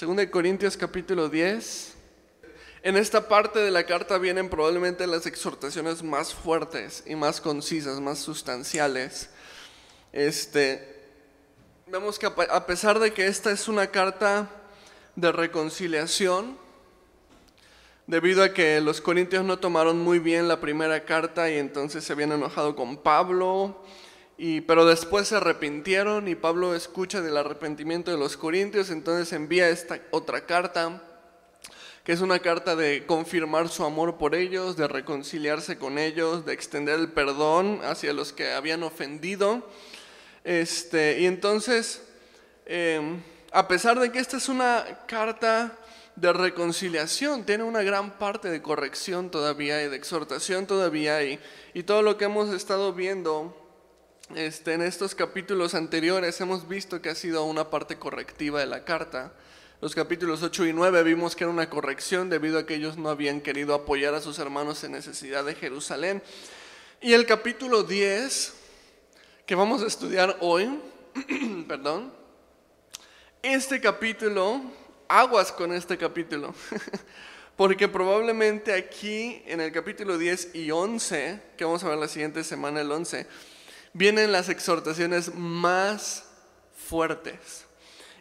2 Corintios capítulo 10. En esta parte de la carta vienen probablemente las exhortaciones más fuertes y más concisas, más sustanciales. Este, vemos que a pesar de que esta es una carta de reconciliación, debido a que los corintios no tomaron muy bien la primera carta y entonces se habían enojado con Pablo, y, pero después se arrepintieron y Pablo escucha del arrepentimiento de los corintios, entonces envía esta otra carta, que es una carta de confirmar su amor por ellos, de reconciliarse con ellos, de extender el perdón hacia los que habían ofendido. Este, y entonces, em, a pesar de que esta es una carta de reconciliación, tiene una gran parte de corrección todavía y de exhortación todavía y, y todo lo que hemos estado viendo este, en estos capítulos anteriores hemos visto que ha sido una parte correctiva de la carta. Los capítulos 8 y 9 vimos que era una corrección debido a que ellos no habían querido apoyar a sus hermanos en necesidad de Jerusalén. Y el capítulo 10, que vamos a estudiar hoy, perdón, este capítulo, aguas con este capítulo, porque probablemente aquí en el capítulo 10 y 11, que vamos a ver la siguiente semana, el 11, vienen las exhortaciones más fuertes.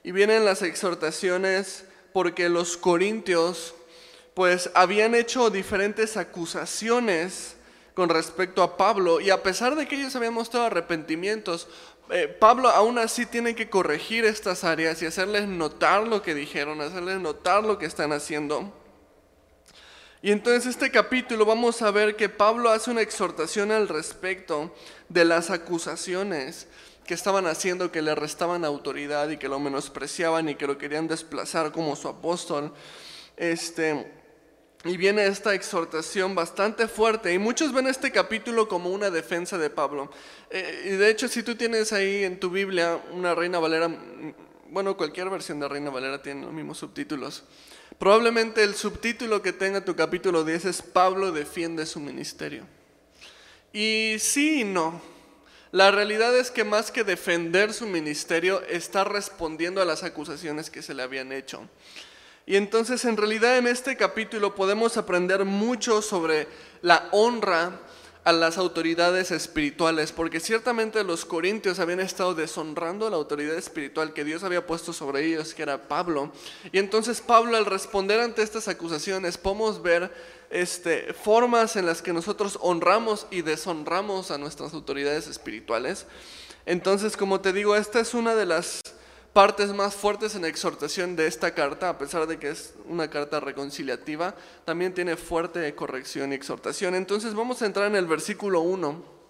Y vienen las exhortaciones porque los corintios pues habían hecho diferentes acusaciones con respecto a Pablo y a pesar de que ellos habían mostrado arrepentimientos, eh, Pablo aún así tiene que corregir estas áreas y hacerles notar lo que dijeron, hacerles notar lo que están haciendo. Y entonces este capítulo vamos a ver que Pablo hace una exhortación al respecto de las acusaciones que estaban haciendo que le restaban autoridad y que lo menospreciaban y que lo querían desplazar como su apóstol. Este, y viene esta exhortación bastante fuerte y muchos ven este capítulo como una defensa de Pablo. Eh, y de hecho, si tú tienes ahí en tu Biblia una Reina Valera, mm, bueno, cualquier versión de Reina Valera tiene los mismos subtítulos. Probablemente el subtítulo que tenga tu capítulo 10 es Pablo defiende su ministerio. Y sí y no. La realidad es que más que defender su ministerio, está respondiendo a las acusaciones que se le habían hecho. Y entonces en realidad en este capítulo podemos aprender mucho sobre la honra a las autoridades espirituales, porque ciertamente los corintios habían estado deshonrando la autoridad espiritual que Dios había puesto sobre ellos, que era Pablo. Y entonces Pablo al responder ante estas acusaciones podemos ver este, formas en las que nosotros honramos y deshonramos a nuestras autoridades espirituales. Entonces, como te digo, esta es una de las partes más fuertes en exhortación de esta carta, a pesar de que es una carta reconciliativa, también tiene fuerte corrección y exhortación. Entonces vamos a entrar en el versículo 1.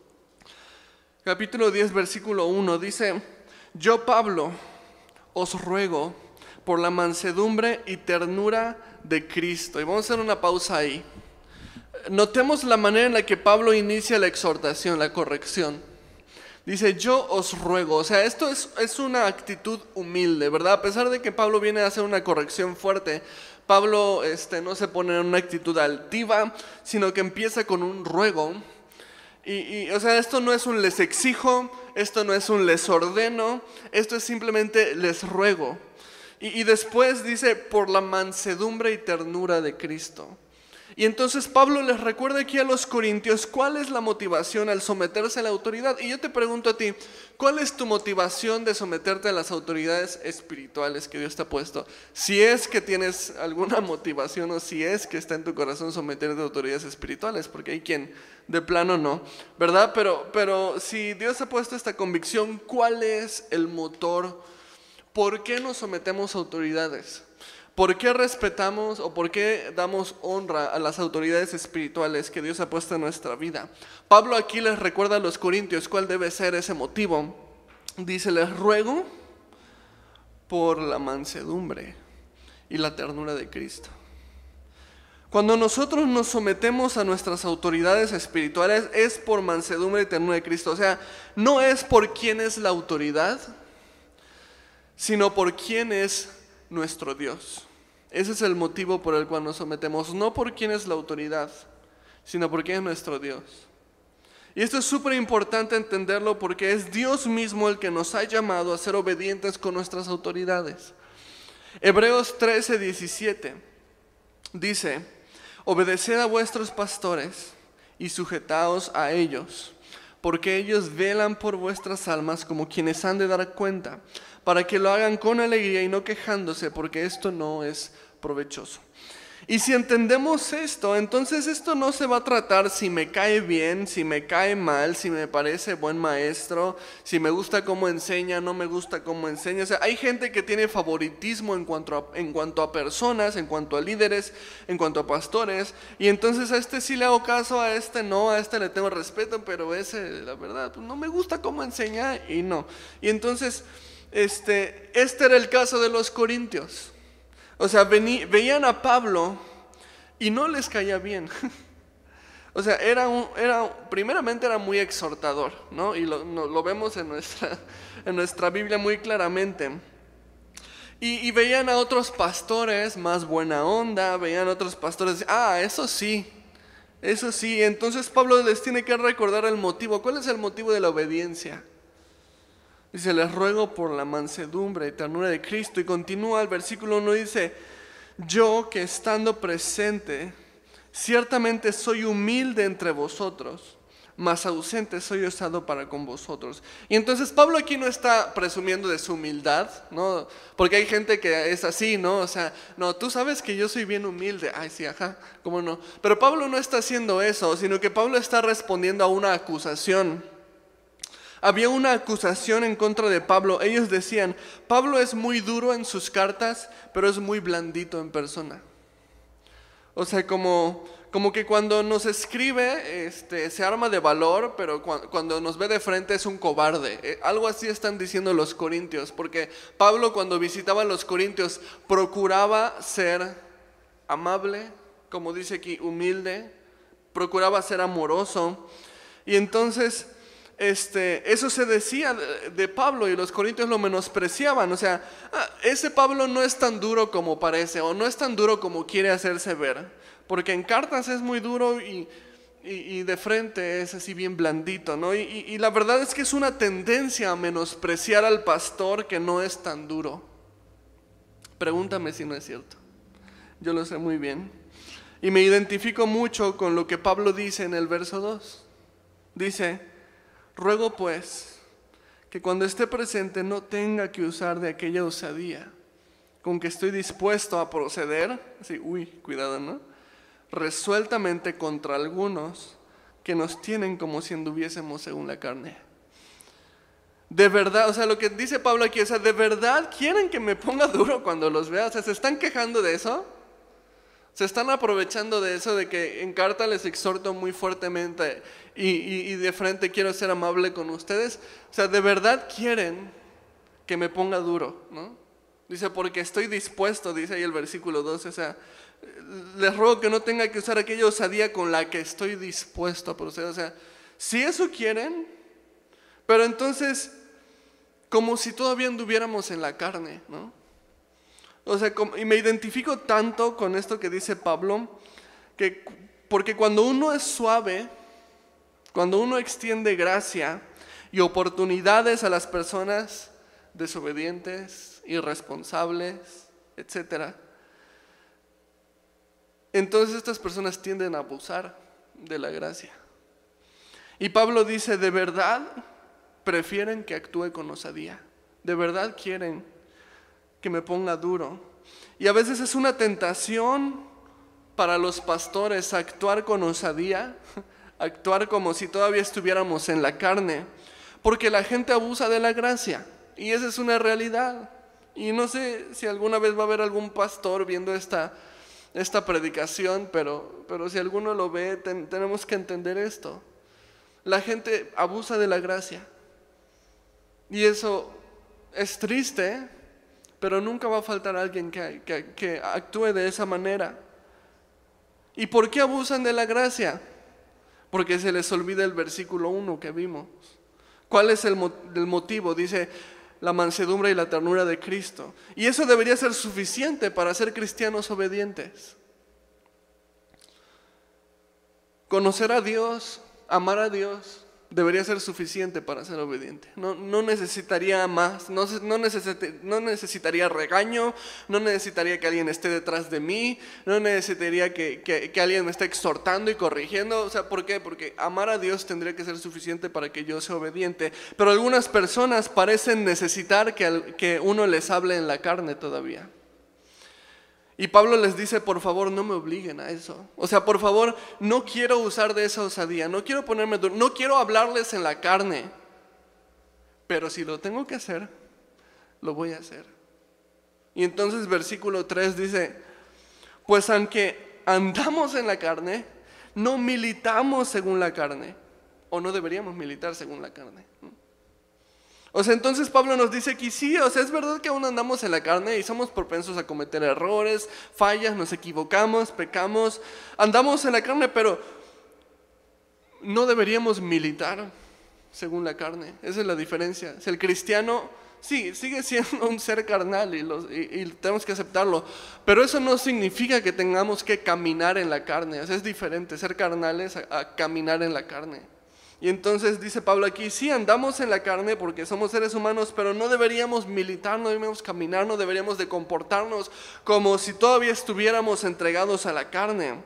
Capítulo 10, versículo 1 dice, yo Pablo os ruego por la mansedumbre y ternura de Cristo. Y vamos a hacer una pausa ahí. Notemos la manera en la que Pablo inicia la exhortación, la corrección. Dice, yo os ruego. O sea, esto es, es, una actitud humilde, ¿verdad? A pesar de que Pablo viene a hacer una corrección fuerte, Pablo este, no se pone en una actitud altiva, sino que empieza con un ruego. Y, o sea, esto no es un les exijo, esto no es un les ordeno, esto es simplemente les ruego. Y después dice, por la mansedumbre y ternura de Cristo. Y entonces Pablo les recuerda aquí a los corintios cuál es la motivación al someterse a la autoridad. Y yo te pregunto a ti, ¿cuál es tu motivación de someterte a las autoridades espirituales que Dios te ha puesto? Si es que tienes alguna motivación o si es que está en tu corazón someterte a autoridades espirituales, porque hay quien de plano no, ¿verdad? Pero, pero si Dios ha puesto esta convicción, ¿cuál es el motor? ¿Por qué nos sometemos a autoridades? ¿Por qué respetamos o por qué damos honra a las autoridades espirituales que Dios ha puesto en nuestra vida? Pablo aquí les recuerda a los corintios cuál debe ser ese motivo. Dice, les ruego por la mansedumbre y la ternura de Cristo. Cuando nosotros nos sometemos a nuestras autoridades espirituales es por mansedumbre y ternura de Cristo. O sea, no es por quién es la autoridad, sino por quién es nuestro Dios. Ese es el motivo por el cual nos sometemos, no por quién es la autoridad, sino por quién es nuestro Dios. Y esto es súper importante entenderlo porque es Dios mismo el que nos ha llamado a ser obedientes con nuestras autoridades. Hebreos 13, 17 dice, obedeced a vuestros pastores y sujetaos a ellos, porque ellos velan por vuestras almas como quienes han de dar cuenta, para que lo hagan con alegría y no quejándose, porque esto no es provechoso. Y si entendemos esto, entonces esto no se va a tratar si me cae bien, si me cae mal, si me parece buen maestro, si me gusta cómo enseña, no me gusta cómo enseña. O sea, hay gente que tiene favoritismo en cuanto a, en cuanto a personas, en cuanto a líderes, en cuanto a pastores. Y entonces a este sí le hago caso, a este no, a este le tengo respeto, pero ese, la verdad, pues no me gusta cómo enseña y no. Y entonces, este, este era el caso de los corintios. O sea, veían a Pablo y no les caía bien. O sea, era, un, era primeramente era muy exhortador, ¿no? Y lo, vemos en nuestra, en nuestra Biblia muy claramente. Y, veían a otros pastores más buena onda, veían a otros pastores, ah, eso sí, eso sí. Entonces Pablo les tiene que recordar el motivo. ¿Cuál es el motivo de la obediencia? Dice, les ruego por la mansedumbre y ternura de Cristo. Y continúa el versículo 1, dice, yo que estando presente, ciertamente soy humilde entre vosotros, mas ausente soy osado para con vosotros. Y entonces Pablo aquí no está presumiendo de su humildad, ¿no? Porque hay gente que es así, ¿no? O sea, no, tú sabes que yo soy bien humilde. Ay, sí, ajá, ¿cómo no? Pero Pablo no está haciendo eso, sino que Pablo está respondiendo a una acusación. Había una acusación en contra de Pablo. Ellos decían, Pablo es muy duro en sus cartas, pero es muy blandito en persona. O sea, como, como que cuando nos escribe este, se arma de valor, pero cuando, nos ve de frente es un cobarde. Eh, algo así están diciendo los corintios, porque Pablo cuando visitaba a los corintios procuraba ser amable, como dice aquí, humilde, procuraba ser amoroso. Y entonces este, eso se decía de, Pablo y los corintios lo menospreciaban. O sea, ah, ese Pablo no es tan duro como parece o no es tan duro como quiere hacerse ver. Porque en cartas es muy duro y, de frente es así bien blandito, ¿no? Y, y la verdad es que es una tendencia a menospreciar al pastor que no es tan duro. Pregúntame si no es cierto. Yo lo sé muy bien. Y me identifico mucho con lo que Pablo dice en el verso 2. Dice, Ruego pues que cuando esté presente no tenga que usar de aquella osadía con que estoy dispuesto a proceder, sí, uy, cuidado, ¿no? Resueltamente contra algunos que nos tienen como si anduviésemos según la carne. De verdad, o sea, lo que dice Pablo aquí, o sea, ¿de verdad quieren que me ponga duro cuando los vea? O sea, ¿se están quejando de eso? Se están aprovechando de eso, de que en carta les exhorto muy fuertemente y, de frente quiero ser amable con ustedes. O sea, de verdad quieren que me ponga duro, ¿no? Dice, porque estoy dispuesto, dice ahí el versículo 12, o sea, les ruego que no tenga que usar aquella osadía con la que estoy dispuesto a proceder. O sea, si eso quieren, pero entonces, como si todavía anduviéramos en la carne, ¿no? O sea, y me identifico tanto con esto que dice Pablo, que porque cuando uno es suave, cuando uno extiende gracia y oportunidades a las personas desobedientes, irresponsables, etc., entonces estas personas tienden a abusar de la gracia. Y Pablo dice, de verdad prefieren que actúe con osadía, de verdad quieren que me ponga duro. Y a veces es una tentación para los pastores actuar con osadía, actuar como si todavía estuviéramos en la carne, porque la gente abusa de la gracia. Y esa es una realidad. Y no sé si alguna vez va a haber algún pastor viendo esta, esta predicación, pero, pero si alguno lo ve, tenemos que entender esto. La gente abusa de la gracia. Y eso es triste, pero nunca va a faltar alguien que, actúe de esa manera. ¿Y por qué abusan de la gracia? Porque se les olvida el versículo 1 que vimos. ¿Cuál es el, el motivo? Dice la mansedumbre y la ternura de Cristo. Y eso debería ser suficiente para ser cristianos obedientes. Conocer a Dios, amar a Dios, debería ser suficiente para ser obediente. No, no necesitaría más, no, no, no, necesitaría regaño, no necesitaría que alguien esté detrás de mí, no necesitaría que, que, alguien me esté exhortando y corrigiendo. O sea, ¿por qué? Porque amar a Dios tendría que ser suficiente para que yo sea obediente. Pero algunas personas parecen necesitar que, que uno les hable en la carne todavía. Y Pablo les dice, por favor, no me obliguen a eso. O sea, por favor, no quiero usar de esa osadía, no quiero ponerme duro, no quiero hablarles en la carne. Pero si lo tengo que hacer, lo voy a hacer. Y entonces versículo 3 dice, pues aunque andamos en la carne, no militamos según la carne, o no deberíamos militar según la carne. O sea, entonces Pablo nos dice que sí, o sea, es verdad que aún andamos en la carne y somos propensos a cometer errores, fallas, nos equivocamos, pecamos, andamos en la carne, pero no deberíamos militar según la carne. Esa es la diferencia. Si el cristiano, sí, sigue siendo un ser carnal y, tenemos que aceptarlo, pero eso no significa que tengamos que caminar en la carne. O sea, es diferente ser carnales a caminar en la carne. Y entonces dice Pablo aquí, sí, andamos en la carne porque somos seres humanos, pero no deberíamos militar, no deberíamos caminar, no deberíamos de comportarnos como si todavía estuviéramos entregados a la carne.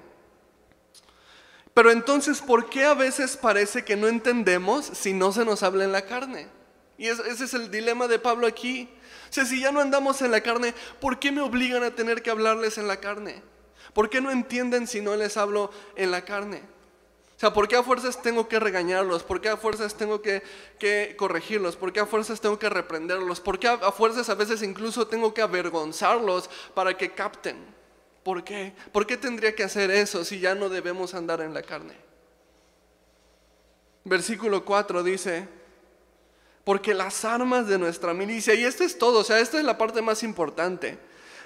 Pero entonces, ¿por qué a veces parece que no entendemos si no se nos habla en la carne? Y ese es el dilema de Pablo aquí. O sea, si ya no andamos en la carne, ¿por qué me obligan a tener que hablarles en la carne? ¿Por qué no entienden si no les hablo en la carne? Sea, ¿por qué a fuerzas tengo que regañarlos? ¿Por qué a fuerzas tengo que, corregirlos? ¿Por qué a fuerzas tengo que reprenderlos? ¿Por qué a, fuerzas a veces incluso tengo que avergonzarlos para que capten? ¿Por qué? ¿Por qué tendría que hacer eso si ya no debemos andar en la carne? Versículo 4 dice, porque las armas de nuestra milicia, y esto es todo, o sea, esta es la parte más importante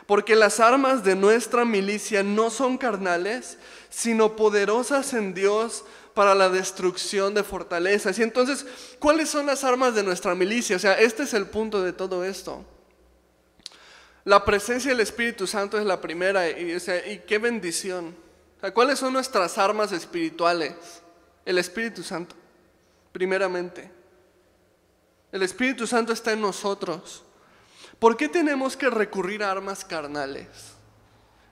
porque las armas de nuestra milicia no son carnales, sino poderosas en Dios para la destrucción de fortalezas. Y entonces, ¿cuáles son las armas de nuestra milicia? O sea, este es el punto de todo esto. La presencia del Espíritu Santo es la primera y, y qué bendición. ¿Cuáles son nuestras armas espirituales? El Espíritu Santo, primeramente. El Espíritu Santo está en nosotros. ¿Por qué tenemos que recurrir a armas carnales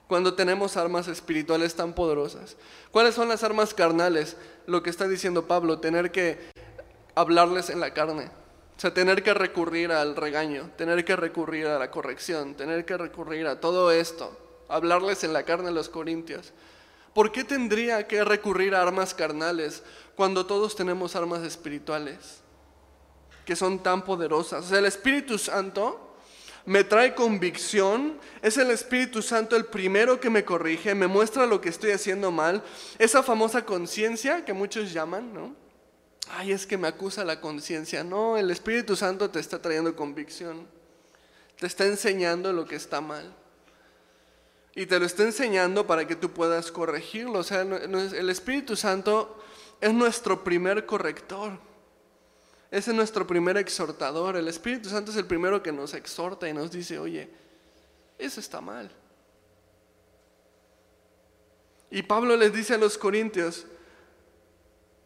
cuando tenemos armas espirituales tan poderosas? ¿Cuáles son las armas carnales? Lo que está diciendo Pablo, tener que hablarles en la carne. O sea, tener que recurrir al regaño, tener que recurrir a la corrección, tener que recurrir a todo esto, hablarles en la carne a los corintios. ¿Por qué tendría que recurrir a armas carnales cuando todos tenemos armas espirituales que son tan poderosas? O sea, el Espíritu Santo me trae convicción, es el Espíritu Santo el primero que me corrige, me muestra lo que estoy haciendo mal, esa famosa conciencia que muchos llaman, ¿no? Ay, es que me acusa la conciencia. No, el Espíritu Santo te está trayendo convicción, te está enseñando lo que está mal. Y te lo está enseñando para que tú puedas corregirlo. O sea, el Espíritu Santo es nuestro primer corrector. Ese es nuestro primer exhortador. El Espíritu Santo es el primero que nos exhorta y nos dice, oye, eso está mal. Y Pablo les dice a los corintios,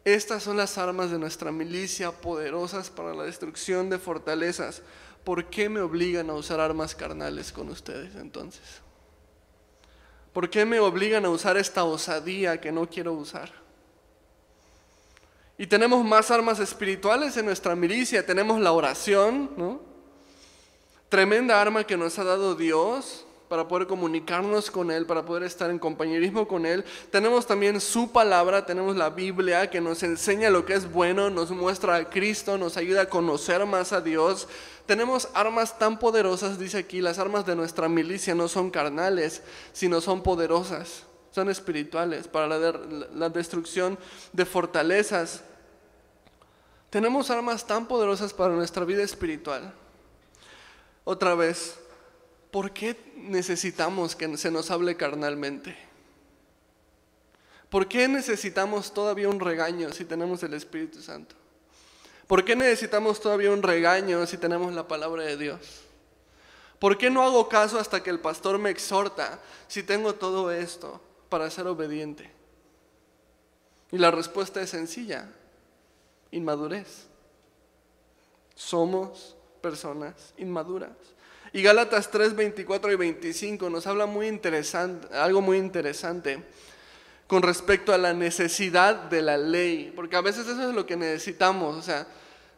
estas son las armas de nuestra milicia poderosas para la destrucción de fortalezas. ¿Por qué me obligan a usar armas carnales con ustedes entonces? ¿Por qué me obligan a usar esta osadía que no quiero usar? Y tenemos más armas espirituales en nuestra milicia. Tenemos la oración, ¿no? Tremenda arma que nos ha dado Dios para poder comunicarnos con Él, para poder estar en compañerismo con Él. Tenemos también su palabra, tenemos la Biblia que nos enseña lo que es bueno, nos muestra a Cristo, nos ayuda a conocer más a Dios. Tenemos armas tan poderosas, dice aquí, las armas de nuestra milicia no son carnales, sino son poderosas son espirituales, para la, destrucción de fortalezas. Tenemos armas tan poderosas para nuestra vida espiritual. Otra vez, ¿por qué necesitamos que se nos hable carnalmente? ¿Por qué necesitamos todavía un regaño si tenemos el Espíritu Santo? ¿Por qué necesitamos todavía un regaño si tenemos la palabra de Dios? ¿Por qué no hago caso hasta que el pastor me exhorta si tengo todo esto? Para ser obediente? Y la respuesta es sencilla. Inmadurez. Somos personas inmaduras. Y Gálatas 3, 24 y 25 nos habla muy interesante, algo muy interesante con respecto a la necesidad de la ley, porque a veces eso es lo que necesitamos, o sea,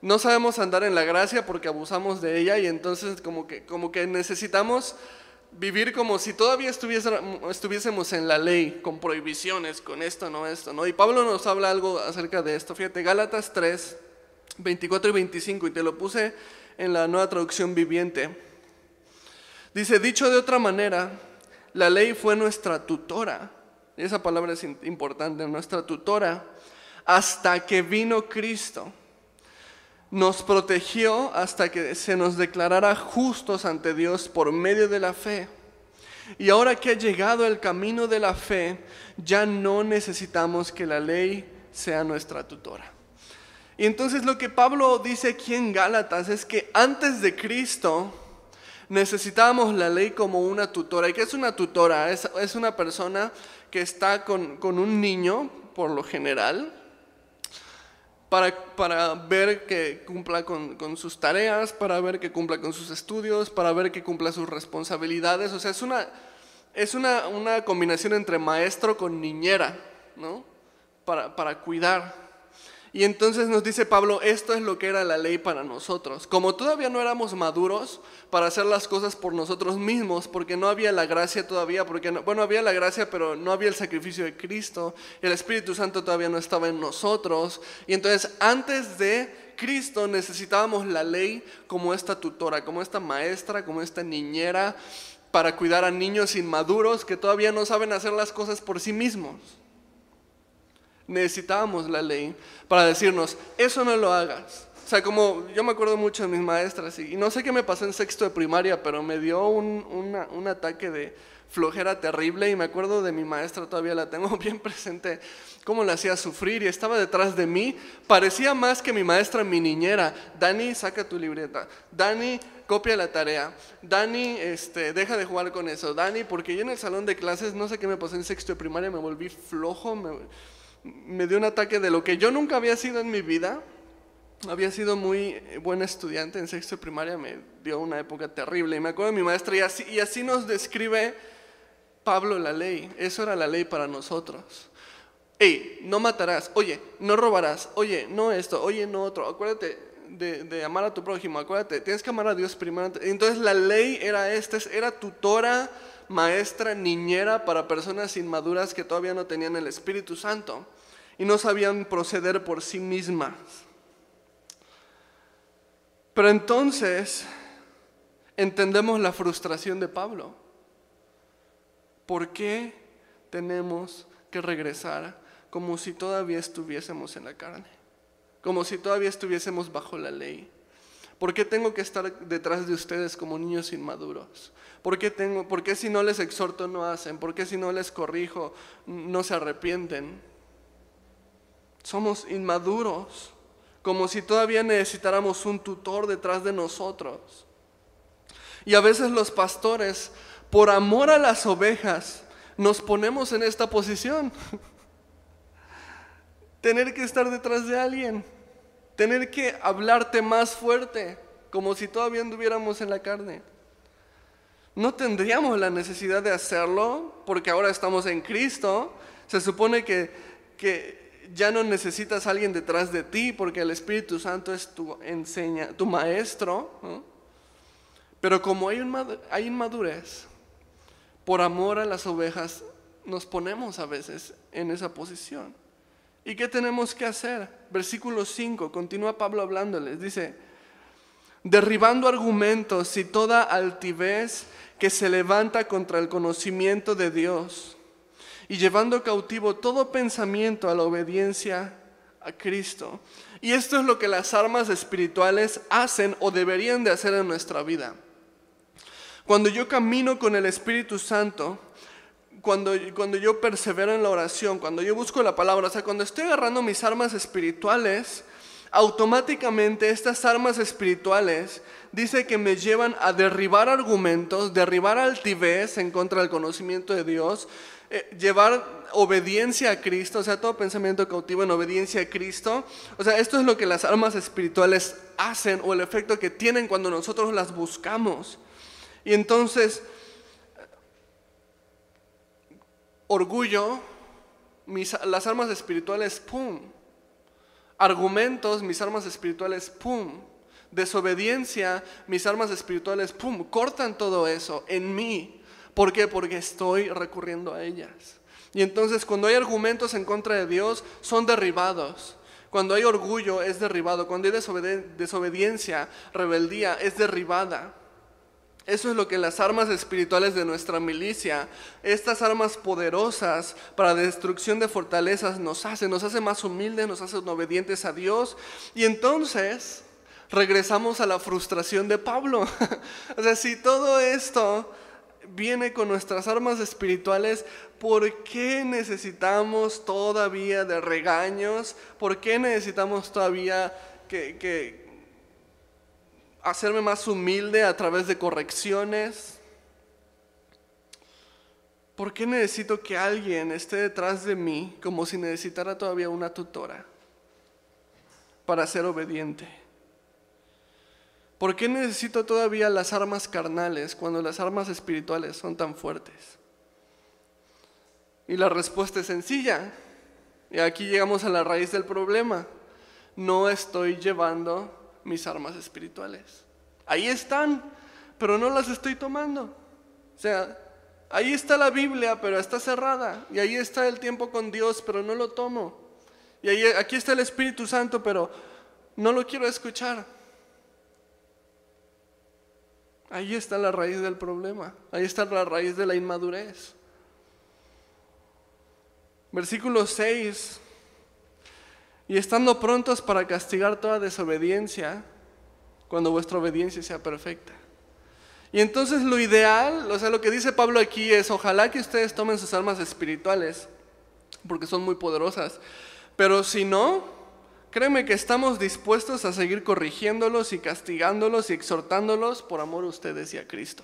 no sabemos andar en la gracia porque abusamos de ella y entonces como que, como que necesitamos vivir como si todavía estuviésemos en la ley, con prohibiciones, con esto, no esto, ¿no? Y Pablo nos habla algo acerca de esto. Fíjate, Gálatas 3, 24 y 25, y te lo puse en la nueva traducción viviente. Dice, dicho de otra manera, la ley fue nuestra tutora. Y esa palabra es importante, nuestra tutora, hasta que vino Cristo. Nos protegió hasta que se nos declarara justos ante Dios por medio de la fe. Y ahora que ha llegado el camino de la fe, ya no necesitamos que la ley sea nuestra tutora. Y entonces lo que Pablo dice aquí en Gálatas es que antes de Cristo necesitábamos la ley como una tutora. ¿Y qué es una tutora? Es, es una persona que está con, con, un niño, por lo general, para, para ver que cumpla con, con, sus tareas, para ver que cumpla con sus estudios, para ver que cumpla sus responsabilidades. O sea, es una, es una, una combinación entre maestro con niñera, ¿no? Para, para cuidar. Y entonces nos dice Pablo, esto es lo que era la ley para nosotros. Como todavía no éramos maduros para hacer las cosas por nosotros mismos, porque no había la gracia todavía, porque bueno, había la gracia, pero no había el sacrificio de Cristo, el Espíritu Santo todavía no estaba en nosotros. Y entonces antes de Cristo necesitábamos la ley como esta tutora, como esta maestra, como esta niñera, para cuidar a niños inmaduros que todavía no saben hacer las cosas por sí mismos. Necesitábamos la ley para decirnos, eso no lo hagas. O sea, como yo me acuerdo mucho de mis maestras y, no sé qué me pasó en sexto de primaria, pero me dio un, un ataque de flojera terrible y me acuerdo de mi maestra, todavía la tengo bien presente, cómo la hacía sufrir y estaba detrás de mí. Parecía más que mi maestra, mi niñera. Dani, saca tu libreta. Dani, copia la tarea. Dani, este, deja de jugar con eso. Dani, porque yo en el salón de clases, no sé qué me pasó en sexto de primaria, me volví flojo, me dio un ataque de lo que yo nunca había sido en mi vida. Había sido muy buen estudiante en sexto primaria, me dio una época terrible. Y me acuerdo de mi maestra y así, y así nos describe Pablo la ley. Eso era la ley para nosotros. Hey, no matarás, oye, no robarás, oye, no esto, oye, no otro. Acuérdate de, de, amar a tu prójimo, acuérdate, tienes que amar a Dios primero. Entonces la ley era esta, era tutora maestra niñera para personas inmaduras que todavía no tenían el Espíritu Santo y no sabían proceder por sí mismas. Pero entonces entendemos la frustración de Pablo. ¿Por qué tenemos que regresar como si todavía estuviésemos en la carne? Como si todavía estuviésemos bajo la ley. ¿Por qué tengo que estar detrás de ustedes como niños inmaduros? ¿Por qué, tengo, ¿Por qué si no les exhorto no hacen? ¿Por qué si no les corrijo no se arrepienten? Somos inmaduros, como si todavía necesitáramos un tutor detrás de nosotros. Y a veces los pastores, por amor a las ovejas, nos ponemos en esta posición. Tener que estar detrás de alguien tener que hablarte más fuerte, como si todavía anduviéramos en la carne. No tendríamos la necesidad de hacerlo porque ahora estamos en Cristo. Se supone que, que ya no necesitas a alguien detrás de ti porque el Espíritu Santo es tu, enseña, tu maestro. Pero como hay, hay inmadurez, por amor a las ovejas, nos ponemos a veces en esa posición. ¿Y qué tenemos que hacer? Versículo 5, continúa Pablo hablándoles, dice, derribando argumentos y toda altivez que se levanta contra el conocimiento de Dios y llevando cautivo todo pensamiento a la obediencia a Cristo. Y esto es lo que las armas espirituales hacen o deberían de hacer en nuestra vida. Cuando yo camino con el Espíritu Santo, cuando, cuando yo persevero en la oración, cuando yo busco la palabra, o sea, cuando estoy agarrando mis armas espirituales, automáticamente estas armas espirituales dice que me llevan a derribar argumentos, derribar altivez en contra del conocimiento de Dios, eh, llevar obediencia a Cristo, o sea, todo pensamiento cautivo en obediencia a Cristo. O sea, esto es lo que las armas espirituales hacen o el efecto que tienen cuando nosotros las buscamos. Y entonces, orgullo, las armas espirituales, ¡pum! Argumentos, mis armas espirituales, ¡pum! Desobediencia, mis armas espirituales, ¡pum! Cortan todo eso en mí. ¿Por qué? Porque estoy recurriendo a ellas. Y entonces cuando hay argumentos en contra de Dios, son derribados. Cuando hay orgullo, es derribado. Cuando hay desobediencia, rebeldía, es derribada. Eso es lo que las armas espirituales de nuestra milicia, estas armas poderosas para destrucción de fortalezas nos hacen, nos hace más humildes, nos hacen obedientes a Dios. Y entonces regresamos a la frustración de Pablo. o sea, si todo esto viene con nuestras armas espirituales, ¿por qué necesitamos todavía de regaños? ¿Por qué necesitamos todavía que, hacerme más humilde a través de correcciones? ¿Por qué necesito que alguien esté detrás de mí como si necesitara todavía una tutora para ser obediente? ¿Por qué necesito todavía las armas carnales cuando las armas espirituales son tan fuertes? Y la respuesta es sencilla. Y aquí llegamos a la raíz del problema. No estoy llevando mis armas espirituales. Ahí están, pero no las estoy tomando. O sea, ahí está la Biblia, pero está cerrada. Y ahí está el tiempo con Dios, pero no lo tomo. Y ahí, aquí está el Espíritu Santo, pero no lo quiero escuchar. Ahí está la raíz del problema. Ahí está la raíz de la inmadurez. Versículo 6 y estando prontos para castigar toda desobediencia, cuando vuestra obediencia sea perfecta. Y entonces lo ideal, o sea, lo que dice Pablo aquí es, ojalá que ustedes tomen sus armas espirituales, porque son muy poderosas, pero si no, créeme que estamos dispuestos a seguir corrigiéndolos y castigándolos y exhortándolos por amor a ustedes y a Cristo.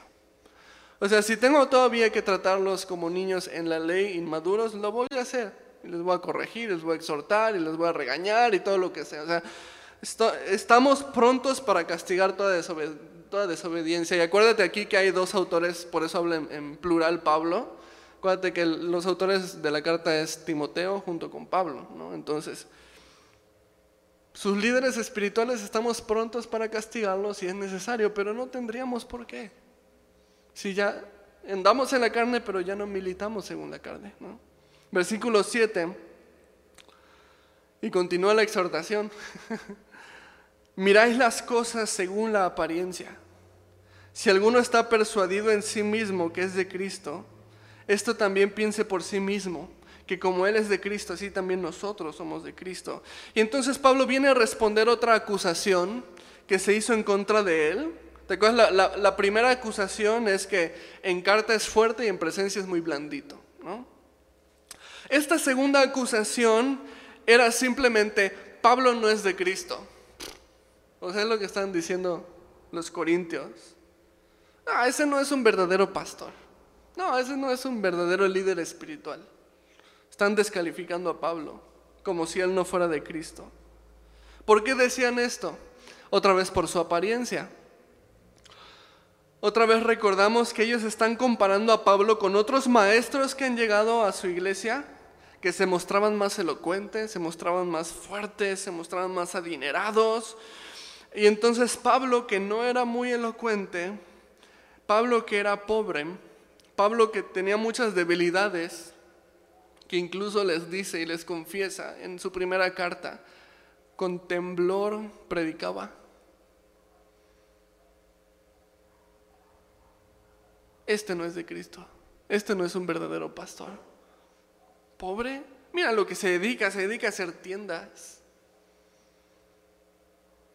O sea, si tengo todavía que tratarlos como niños en la ley inmaduros, lo voy a hacer les voy a corregir, les voy a exhortar y les voy a regañar y todo lo que sea. O sea, estamos prontos para castigar toda, toda, desobediencia. Y acuérdate aquí que hay dos autores, por eso habla en, plural Pablo. Acuérdate que los autores de la carta es Timoteo junto con Pablo, ¿no? Entonces, sus líderes espirituales estamos prontos para castigarlos si es necesario, pero no tendríamos por qué. Si ya andamos en la carne, pero ya no militamos según la carne. Versículo 7. Y continúa la exhortación. Miráis las cosas según la apariencia. Si alguno está persuadido en sí mismo que es de Cristo, esto también piense por sí mismo, que como Él es de Cristo, así también nosotros somos de Cristo. Y entonces Pablo viene a responder otra acusación que se hizo en contra de Él. ¿Te acuerdas? La, primera acusación es que en carta es fuerte y en presencia es muy blandito. ¿no? Esta segunda acusación era simplemente, Pablo no es de Cristo. O sea, es lo que están diciendo los corintios. No, ese no es un verdadero pastor. No, ese no es un verdadero líder espiritual. Están descalificando a Pablo como si él no fuera de Cristo. ¿Por qué decían esto? Otra vez por su apariencia. Otra vez recordamos que ellos están comparando a Pablo con otros maestros que han llegado a su iglesia que se mostraban más elocuentes, se mostraban más fuertes, se mostraban más adinerados. Y entonces Pablo, que no era muy elocuente, Pablo que era pobre, Pablo que tenía muchas debilidades, que incluso les dice y les confiesa en su primera carta, con temblor predicaba. Este no es de Cristo, este no es un verdadero pastor pobre, mira lo que se dedica, se dedica a hacer tiendas.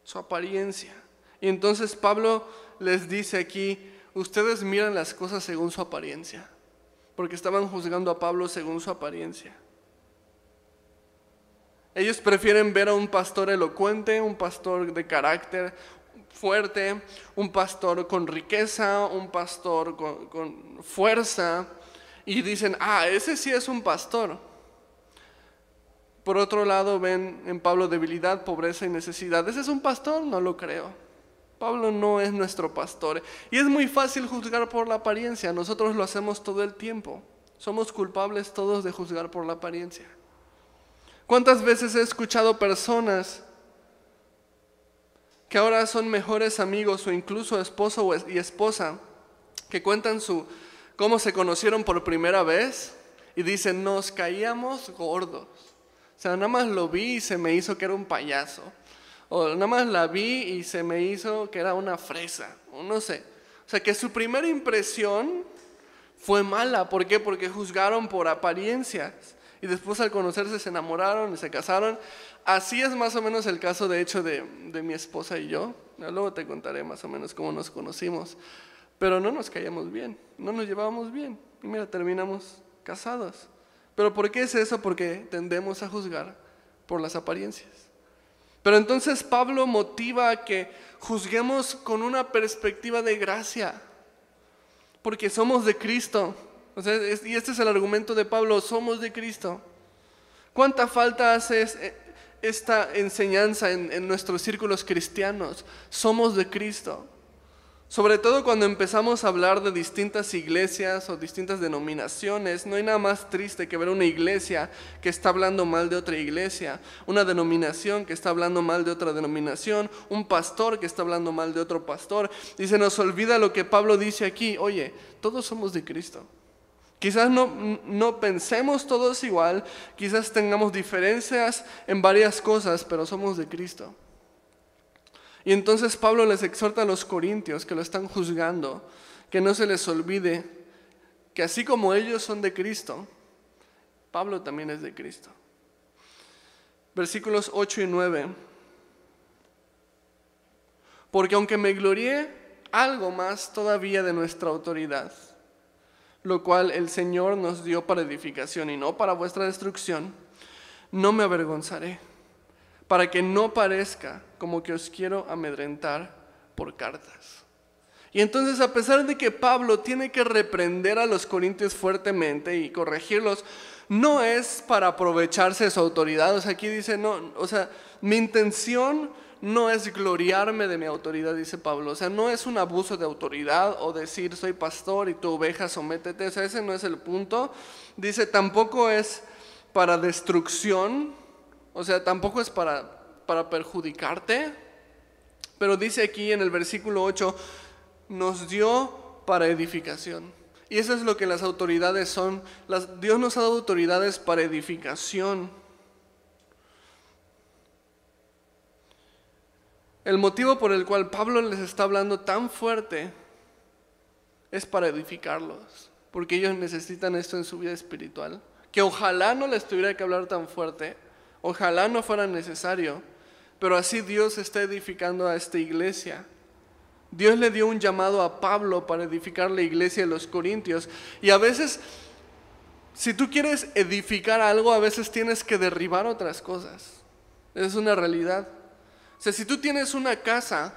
Su apariencia. Y entonces Pablo les dice aquí, ustedes miran las cosas según su apariencia, porque estaban juzgando a Pablo según su apariencia. Ellos prefieren ver a un pastor elocuente, un pastor de carácter fuerte, un pastor con riqueza, un pastor con, fuerza, y dicen, ah, ese sí es un pastor. Por otro lado, ven en Pablo debilidad, pobreza y necesidad. ¿Ese es un pastor? No lo creo. Pablo no es nuestro pastor. Y es muy fácil juzgar por la apariencia. Nosotros lo hacemos todo el tiempo. Somos culpables todos de juzgar por la apariencia. ¿Cuántas veces he escuchado personas que ahora son mejores amigos o incluso esposo y esposa que cuentan su cómo se conocieron por primera vez y dicen, "Nos caíamos gordos." O sea, nada más lo vi y se me hizo que era un payaso. O nada más la vi y se me hizo que era una fresa. O no sé. O sea, que su primera impresión fue mala. ¿Por qué? Porque juzgaron por apariencias. Y después al conocerse se enamoraron y se casaron. Así es más o menos el caso de hecho de, de mi esposa y yo. Luego te contaré más o menos cómo nos conocimos. Pero no nos caíamos bien, no nos llevábamos bien. Y mira, terminamos casados. Pero ¿por qué es eso? Porque tendemos a juzgar por las apariencias. Pero entonces Pablo motiva a que juzguemos con una perspectiva de gracia, porque somos de Cristo. y este es el argumento de Pablo, somos de Cristo. ¿Cuánta falta hace esta enseñanza en, en nuestros círculos cristianos? Somos de Cristo. Sobre todo cuando empezamos a hablar de distintas iglesias o distintas denominaciones, no hay nada más triste que ver una iglesia que está hablando mal de otra iglesia, una denominación que está hablando mal de otra denominación, un pastor que está hablando mal de otro pastor. Y se nos olvida lo que Pablo dice aquí, oye, todos somos de Cristo. Quizás no, no pensemos todos igual, quizás tengamos diferencias en varias cosas, pero somos de Cristo. Y entonces Pablo les exhorta a los corintios que lo están juzgando, que no se les olvide que así como ellos son de Cristo, Pablo también es de Cristo. Versículos 8 y 9. Porque aunque me glorié algo más todavía de nuestra autoridad, lo cual el Señor nos dio para edificación y no para vuestra destrucción, no me avergonzaré para que no parezca como que os quiero amedrentar por cartas. Y entonces a pesar de que Pablo tiene que reprender a los corintios fuertemente y corregirlos, no es para aprovecharse de su autoridad. O sea, aquí dice, no, o sea, mi intención no es gloriarme de mi autoridad, dice Pablo. O sea, no es un abuso de autoridad o decir soy pastor y tu oveja sométete. O sea, ese no es el punto. Dice, tampoco es para destrucción, o sea, tampoco es para, para perjudicarte, pero dice aquí en el versículo 8, nos dio para edificación. Y eso es lo que las autoridades son. Las, Dios nos ha dado autoridades para edificación. El motivo por el cual Pablo les está hablando tan fuerte es para edificarlos, porque ellos necesitan esto en su vida espiritual. Que ojalá no les tuviera que hablar tan fuerte, Ojalá no fuera necesario, pero así Dios está edificando a esta iglesia. Dios le dio un llamado a Pablo para edificar la iglesia de los Corintios. Y a veces, si tú quieres edificar algo, a veces tienes que derribar otras cosas. Es una realidad. O sea, si tú tienes una casa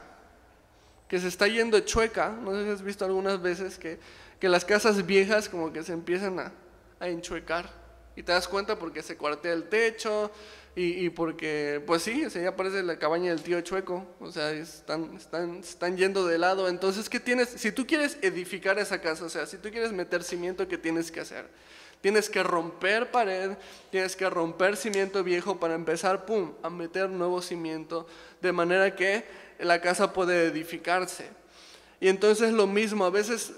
que se está yendo chueca, no sé si has visto algunas veces que, las casas viejas como que se empiezan a, a enchuecar. Y te das cuenta porque se cuartea el techo, y, porque, pues sí, o ya parece la cabaña del tío Chueco, o sea, están, están, están yendo de lado. Entonces, ¿qué tienes? Si tú quieres edificar esa casa, o sea, si tú quieres meter cimiento, ¿qué tienes que hacer? Tienes que romper pared, tienes que romper cimiento viejo para empezar, pum, a meter nuevo cimiento, de manera que la casa puede edificarse. Y entonces lo mismo, a veces,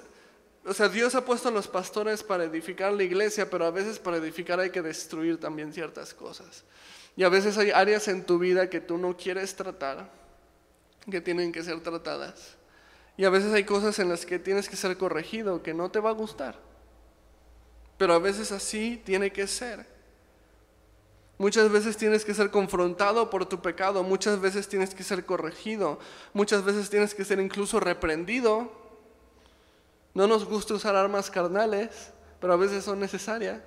o sea, Dios ha puesto a los pastores para edificar la iglesia, pero a veces para edificar hay que destruir también ciertas cosas. Y a veces hay áreas en tu vida que tú no quieres tratar, que tienen que ser tratadas. Y a veces hay cosas en las que tienes que ser corregido, que no te va a gustar. Pero a veces así tiene que ser. Muchas veces tienes que ser confrontado por tu pecado, muchas veces tienes que ser corregido, muchas veces tienes que ser incluso reprendido. No nos gusta usar armas carnales, pero a veces son necesarias.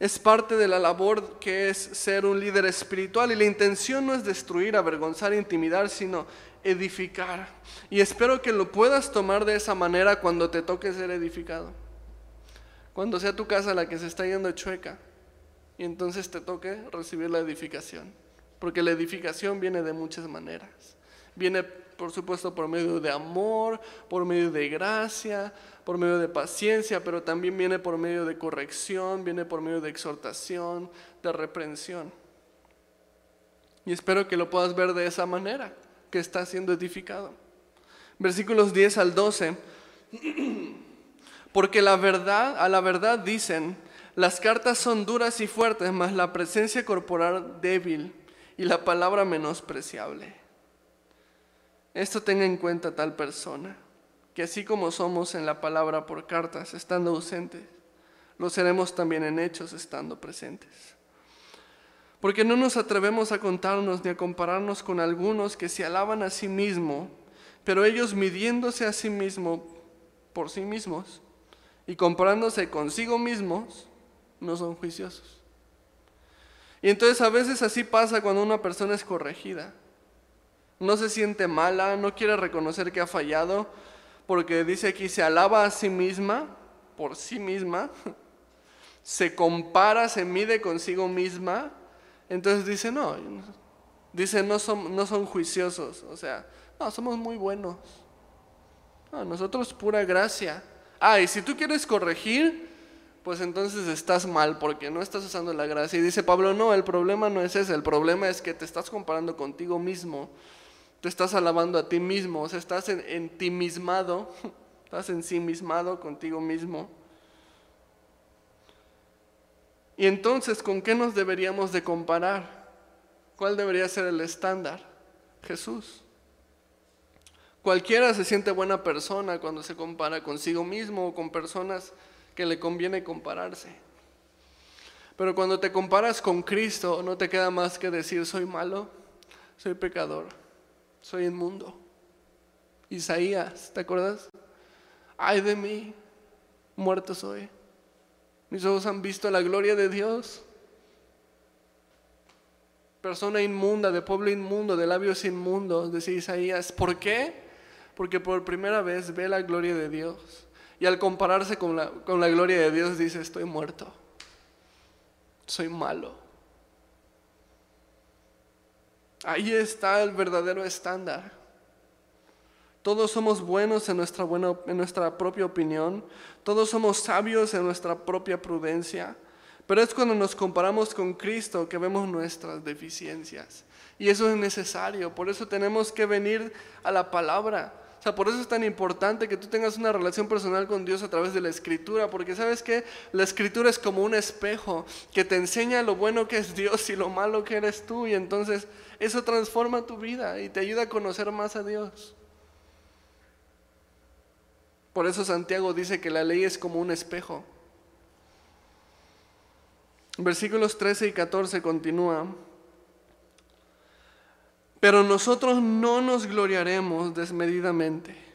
Es parte de la labor que es ser un líder espiritual y la intención no es destruir, avergonzar, intimidar, sino edificar. Y espero que lo puedas tomar de esa manera cuando te toque ser edificado. Cuando sea tu casa la que se está yendo chueca y entonces te toque recibir la edificación. Porque la edificación viene de muchas maneras. Viene, por supuesto, por medio de amor, por medio de gracia, por medio de paciencia, pero también viene por medio de corrección, viene por medio de exhortación, de reprensión. Y espero que lo puedas ver de esa manera, que está siendo edificado. Versículos 10 al 12. Porque la verdad, a la verdad dicen, las cartas son duras y fuertes, mas la presencia corporal débil y la palabra menospreciable. Esto tenga en cuenta tal persona, que así como somos en la palabra por cartas, estando ausentes, lo seremos también en hechos, estando presentes. Porque no nos atrevemos a contarnos ni a compararnos con algunos que se alaban a sí mismos, pero ellos midiéndose a sí mismos por sí mismos y comparándose consigo mismos, no son juiciosos. Y entonces a veces así pasa cuando una persona es corregida. No se siente mala, no quiere reconocer que ha fallado, porque dice aquí, se alaba a sí misma, por sí misma, se compara, se mide consigo misma, entonces dice, no, dice, no son, no son juiciosos, o sea, no, somos muy buenos. No, nosotros pura gracia. Ah, y si tú quieres corregir, pues entonces estás mal porque no estás usando la gracia. Y dice Pablo, no, el problema no es ese, el problema es que te estás comparando contigo mismo, te estás alabando a ti mismo, o sea, estás en, ti mismado, estás ensimismado contigo mismo. Y entonces, ¿con qué nos deberíamos de comparar? ¿Cuál debería ser el estándar? Jesús. Cualquiera se siente buena persona cuando se compara consigo mismo o con personas que le conviene compararse. Pero cuando te comparas con Cristo, no te queda más que decir, soy malo, soy pecador, soy inmundo. Isaías, ¿te acuerdas? Ay de mí, muerto soy. Mis ojos han visto la gloria de Dios. Persona inmunda, de pueblo inmundo, de labios inmundos, decía Isaías. ¿Por qué? Porque por primera vez ve la gloria de Dios. Y al compararse con la, con la gloria de Dios dice, estoy muerto, soy malo. Ahí está el verdadero estándar. Todos somos buenos en nuestra, buena, en nuestra propia opinión, todos somos sabios en nuestra propia prudencia, pero es cuando nos comparamos con Cristo que vemos nuestras deficiencias. Y eso es necesario, por eso tenemos que venir a la palabra. O sea, por eso es tan importante que tú tengas una relación personal con Dios a través de la escritura, porque sabes que la escritura es como un espejo que te enseña lo bueno que es Dios y lo malo que eres tú, y entonces eso transforma tu vida y te ayuda a conocer más a Dios. Por eso Santiago dice que la ley es como un espejo. Versículos 13 y 14 continúa. Pero nosotros no nos gloriaremos desmedidamente,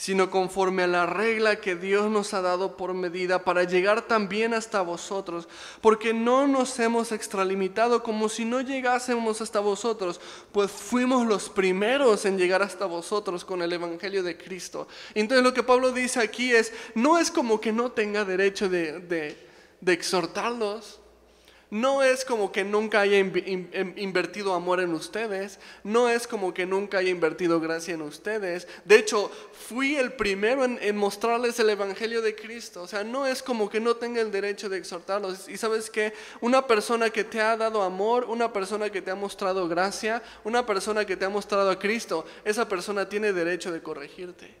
sino conforme a la regla que Dios nos ha dado por medida para llegar también hasta vosotros, porque no nos hemos extralimitado como si no llegásemos hasta vosotros, pues fuimos los primeros en llegar hasta vosotros con el Evangelio de Cristo. Entonces lo que Pablo dice aquí es, no es como que no tenga derecho de, de, exhortarlos, no es como que nunca haya em, invertido amor en ustedes, no es como que nunca haya invertido gracia en ustedes. De hecho, fui el primero en, mostrarles el Evangelio de Cristo. O sea, no es como que no tenga el derecho de exhortarlos. Y sabes que una persona que te ha dado amor, una persona que te ha mostrado gracia, una persona que te ha mostrado a Cristo, esa persona tiene derecho de corregirte.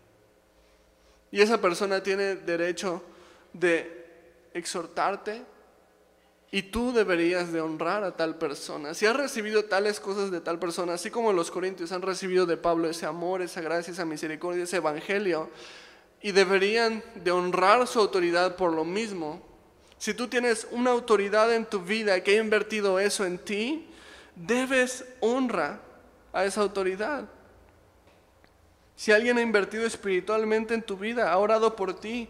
Y esa persona tiene derecho de exhortarte, y tú deberías de honrar a tal persona. Si has recibido tales cosas de tal persona, así como los corintios han recibido de Pablo ese amor, esa gracia, esa misericordia, ese evangelio, y deberían de honrar su autoridad por lo mismo. Si tú tienes una autoridad en tu vida que ha invertido eso en ti, debes honra a esa autoridad. Si alguien ha invertido espiritualmente en tu vida, ha orado por ti,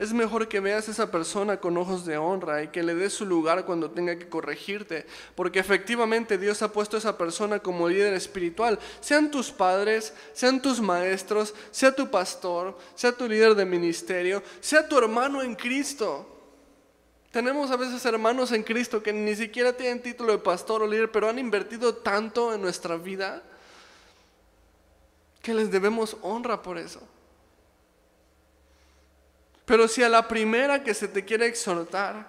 Es mejor que veas a esa persona con ojos de honra y que le des su lugar cuando tenga que corregirte, porque efectivamente Dios ha puesto a esa persona como líder espiritual. Sean tus padres, sean tus maestros, sea tu pastor, sea tu líder de ministerio, sea tu hermano en Cristo. Tenemos a veces hermanos en Cristo que ni siquiera tienen título de pastor o líder, pero han invertido tanto en nuestra vida que les debemos honra por eso. Pero si a la primera que se te quiere exhortar,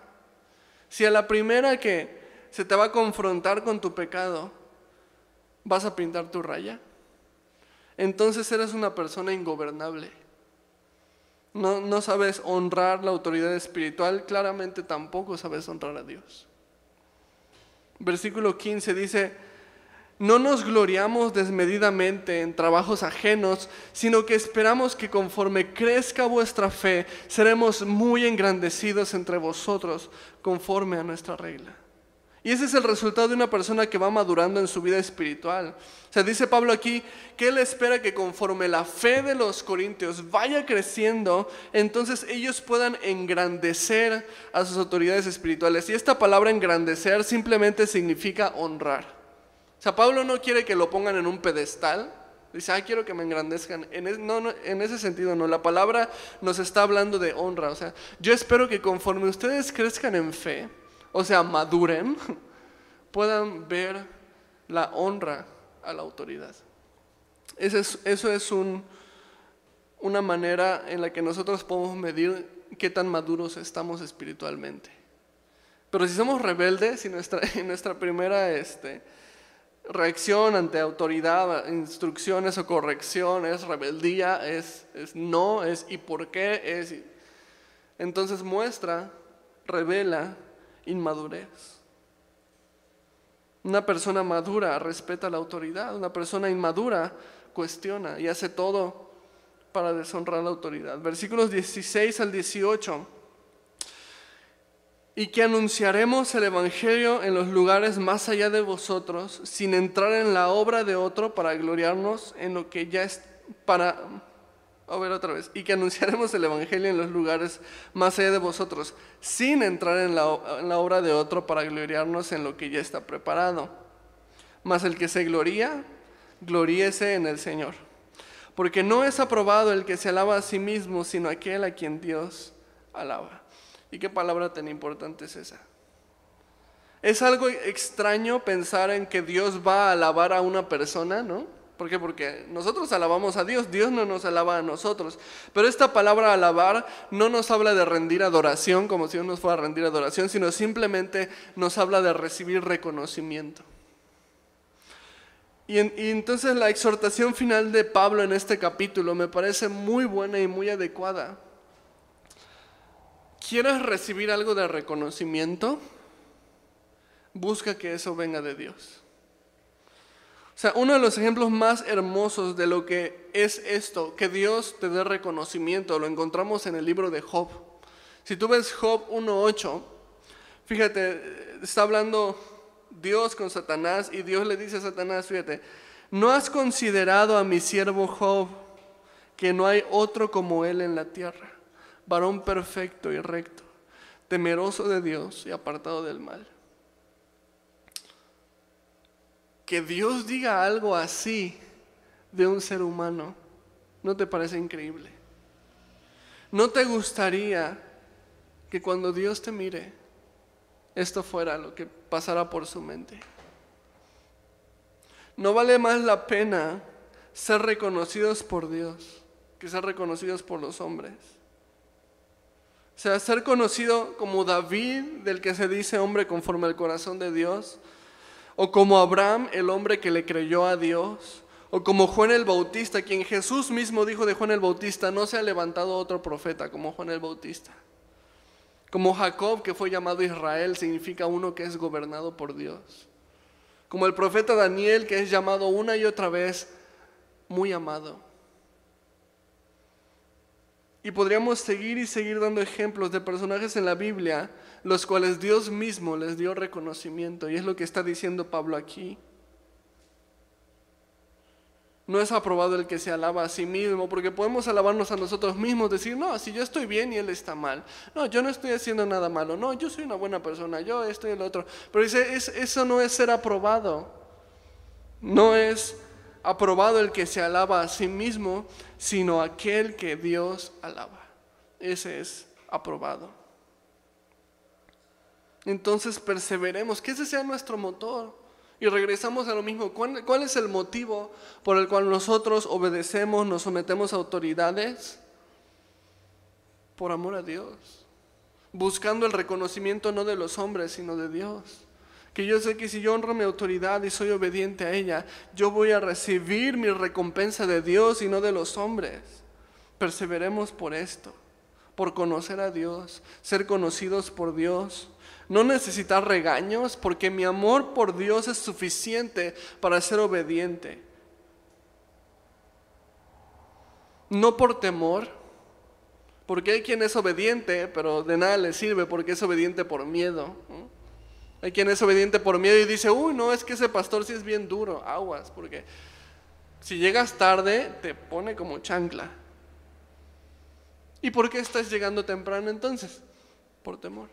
si a la primera que se te va a confrontar con tu pecado, vas a pintar tu raya, entonces eres una persona ingobernable. No, no sabes honrar la autoridad espiritual, claramente tampoco sabes honrar a Dios. Versículo 15 dice, no nos gloriamos desmedidamente en trabajos ajenos, sino que esperamos que conforme crezca vuestra fe, seremos muy engrandecidos entre vosotros conforme a nuestra regla. Y ese es el resultado de una persona que va madurando en su vida espiritual. O dice Pablo aquí que él espera que conforme la fe de los corintios vaya creciendo, entonces ellos puedan engrandecer a sus autoridades espirituales. Y esta palabra engrandecer simplemente significa honrar. O sea, Pablo no quiere que lo pongan en un pedestal. Dice, ah, quiero que me engrandezcan. En, no, no, en ese sentido no. La palabra nos está hablando de honra. O sea, yo espero que conforme ustedes crezcan en fe, o sea, maduren, puedan ver la honra a la autoridad. Eso es, eso es un, una manera en la que nosotros podemos medir qué tan maduros estamos espiritualmente. Pero si somos rebeldes y nuestra, nuestra primera este, reacción ante autoridad, instrucciones o correcciones, rebeldía, es, es no, es y por qué, es... Entonces muestra, revela inmadurez. Una persona madura respeta la autoridad, una persona inmadura cuestiona y hace todo para deshonrar la autoridad. Versículos 16 al 18 y que anunciaremos el Evangelio en los lugares más allá de vosotros, sin entrar en la obra de otro para gloriarnos en lo que ya es para... A ver otra vez. Y que anunciaremos el Evangelio en los lugares más allá de vosotros, sin entrar en la, en la obra de otro para gloriarnos en lo que ya está preparado. Mas el que se gloría, gloríese en el Señor. Porque no es aprobado el que se alaba a sí mismo, sino aquel a quien Dios alaba. ¿Y qué palabra tan importante es esa? Es algo extraño pensar en que Dios va a alabar a una persona, ¿no? ¿Por qué? Porque nosotros alabamos a Dios, Dios no nos alaba a nosotros. Pero esta palabra alabar no nos habla de rendir adoración, como si uno nos fuera a rendir adoración, sino simplemente nos habla de recibir reconocimiento. Y, y, entonces la exhortación final de Pablo en este capítulo me parece muy buena y muy adecuada. ¿Quieres recibir algo de reconocimiento? Busca que eso venga de Dios. O sea, uno de los ejemplos más hermosos de lo que es esto, que Dios te dé reconocimiento, lo encontramos en el libro de Job. Si tú ves Job 1.8, fíjate, está hablando Dios con Satanás y Dios le dice a Satanás, fíjate, ¿no has considerado a mi siervo Job que no hay otro como él en la tierra? Varón perfecto y recto, temeroso de Dios y apartado del mal. Que Dios diga algo así de un ser humano, ¿no te parece increíble? ¿No te gustaría que cuando Dios te mire, esto fuera lo que pasara por su mente? ¿No vale más la pena ser reconocidos por Dios que ser reconocidos por los hombres? O sea, ser conocido como David, del que se dice hombre conforme al corazón de Dios, o como Abraham, el hombre que le creyó a Dios, o como Juan el Bautista, quien Jesús mismo dijo de Juan el Bautista, no se ha levantado otro profeta como Juan el Bautista. Como Jacob, que fue llamado Israel, significa uno que es gobernado por Dios. Como el profeta Daniel, que es llamado una y otra vez muy amado. Y podríamos seguir y seguir dando ejemplos de personajes en la Biblia, los cuales Dios mismo les dio reconocimiento. Y es lo que está diciendo Pablo aquí. No es aprobado el que se alaba a sí mismo, porque podemos alabarnos a nosotros mismos, decir, no, si yo estoy bien y él está mal. No, yo no estoy haciendo nada malo. No, yo soy una buena persona, yo esto y el otro. Pero dice, eso no es ser aprobado. No es aprobado el que se alaba a sí mismo, sino aquel que Dios alaba. Ese es aprobado. Entonces perseveremos, que ese sea nuestro motor. Y regresamos a lo mismo. ¿Cuál, ¿Cuál, es el motivo por el cual nosotros obedecemos, nos sometemos a autoridades? Por amor a Dios. Buscando el reconocimiento no de los hombres, sino de Dios. Que yo sé que si yo honro mi autoridad y soy obediente a ella, yo voy a recibir mi recompensa de Dios y no de los hombres. Perseveremos por esto, por conocer a Dios, ser conocidos por Dios no necesitar regaños porque mi amor por Dios es suficiente para ser obediente. No por temor, porque hay quien es obediente, pero de nada le sirve porque es obediente por miedo. Hay quien es obediente por miedo y dice, uy, no, es que ese pastor sí es bien duro, aguas, porque si llegas tarde te pone como chancla. ¿Y por qué estás llegando temprano entonces? Por temor.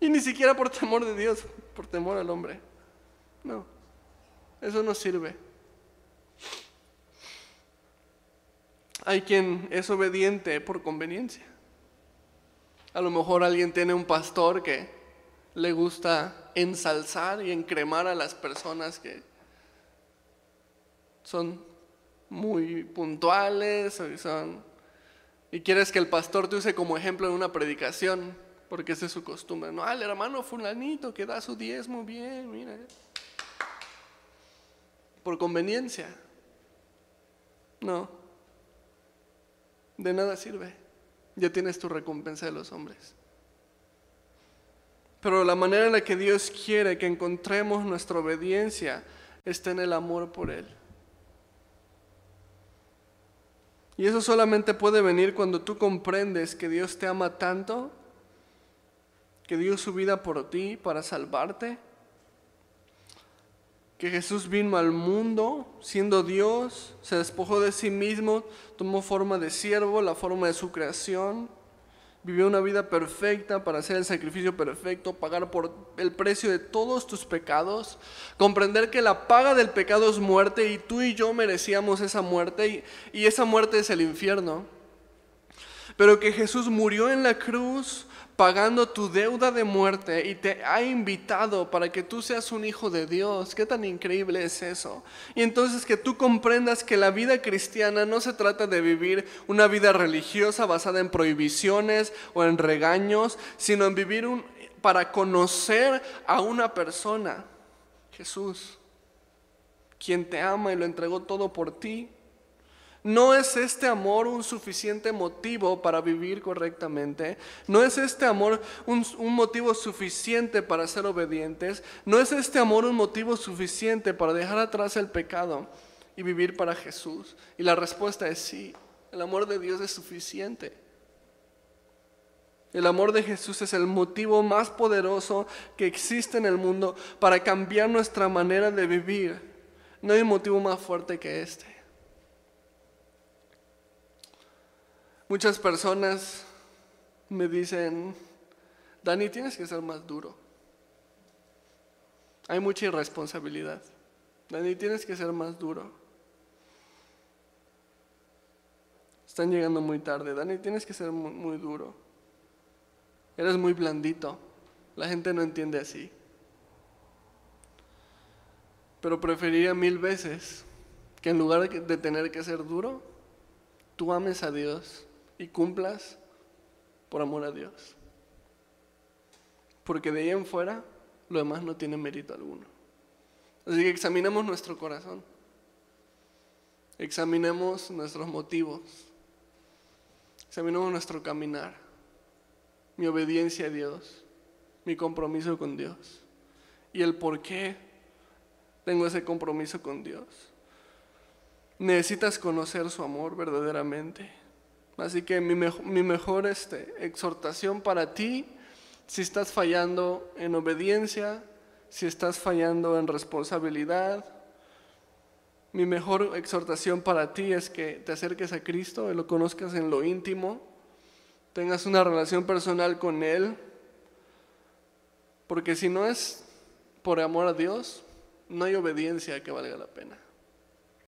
Y ni siquiera por temor de Dios, por temor al hombre. No, eso no sirve. Hay quien es obediente por conveniencia. A lo mejor alguien tiene un pastor que le gusta ensalzar y encremar a las personas que son muy puntuales son, y quieres que el pastor te use como ejemplo en una predicación porque esa es su costumbre. No, al hermano fulanito que da su diezmo bien, mira. Por conveniencia. No. De nada sirve. Ya tienes tu recompensa de los hombres. Pero la manera en la que Dios quiere que encontremos nuestra obediencia está en el amor por Él. Y eso solamente puede venir cuando tú comprendes que Dios te ama tanto que dio su vida por ti para salvarte, que Jesús vino al mundo siendo Dios, se despojó de sí mismo, tomó forma de siervo, la forma de su creación, vivió una vida perfecta para hacer el sacrificio perfecto, pagar por el precio de todos tus pecados, comprender que la paga del pecado es muerte y tú y yo merecíamos esa muerte y, y esa muerte es el infierno. Pero que Jesús murió en la cruz pagando tu deuda de muerte y te ha invitado para que tú seas un hijo de Dios. ¿Qué tan increíble es eso? Y entonces que tú comprendas que la vida cristiana no se trata de vivir una vida religiosa basada en prohibiciones o en regaños, sino en vivir para conocer a una persona, Jesús, quien te ama y lo entregó todo por ti ¿No es este amor un suficiente motivo para vivir correctamente? ¿No es este amor un, motivo suficiente para ser obedientes? ¿No es este amor un motivo suficiente para dejar atrás el pecado y vivir para Jesús? Y la respuesta es sí. El amor de Dios es suficiente. El amor de Jesús es el motivo más poderoso que existe en el mundo para cambiar nuestra manera de vivir. No hay motivo más fuerte que este. Muchas personas me dicen, Dani, tienes que ser más duro. Hay mucha irresponsabilidad. Dani, tienes que ser más duro. Están llegando muy tarde. Dani, tienes que ser muy, duro. Eres muy blandito. La gente no entiende así. Pero preferiría mil veces que en lugar de tener que ser duro, tú ames a Dios y cumplas por amor a Dios. Porque de ahí en fuera lo demás no tiene mérito alguno. Así que examinemos nuestro corazón. Examinemos nuestros motivos. Examinemos nuestro caminar. Mi obediencia a Dios. Mi compromiso con Dios. Y el por qué tengo ese compromiso con Dios. Necesitas conocer su amor verdaderamente. Así que mi, mejor este, exhortación para ti, si estás fallando en obediencia, si estás fallando en responsabilidad, mi mejor exhortación para ti es que te acerques a Cristo y lo conozcas en lo íntimo, tengas una relación personal con Él, porque si no es por amor a Dios, no hay obediencia que valga la pena.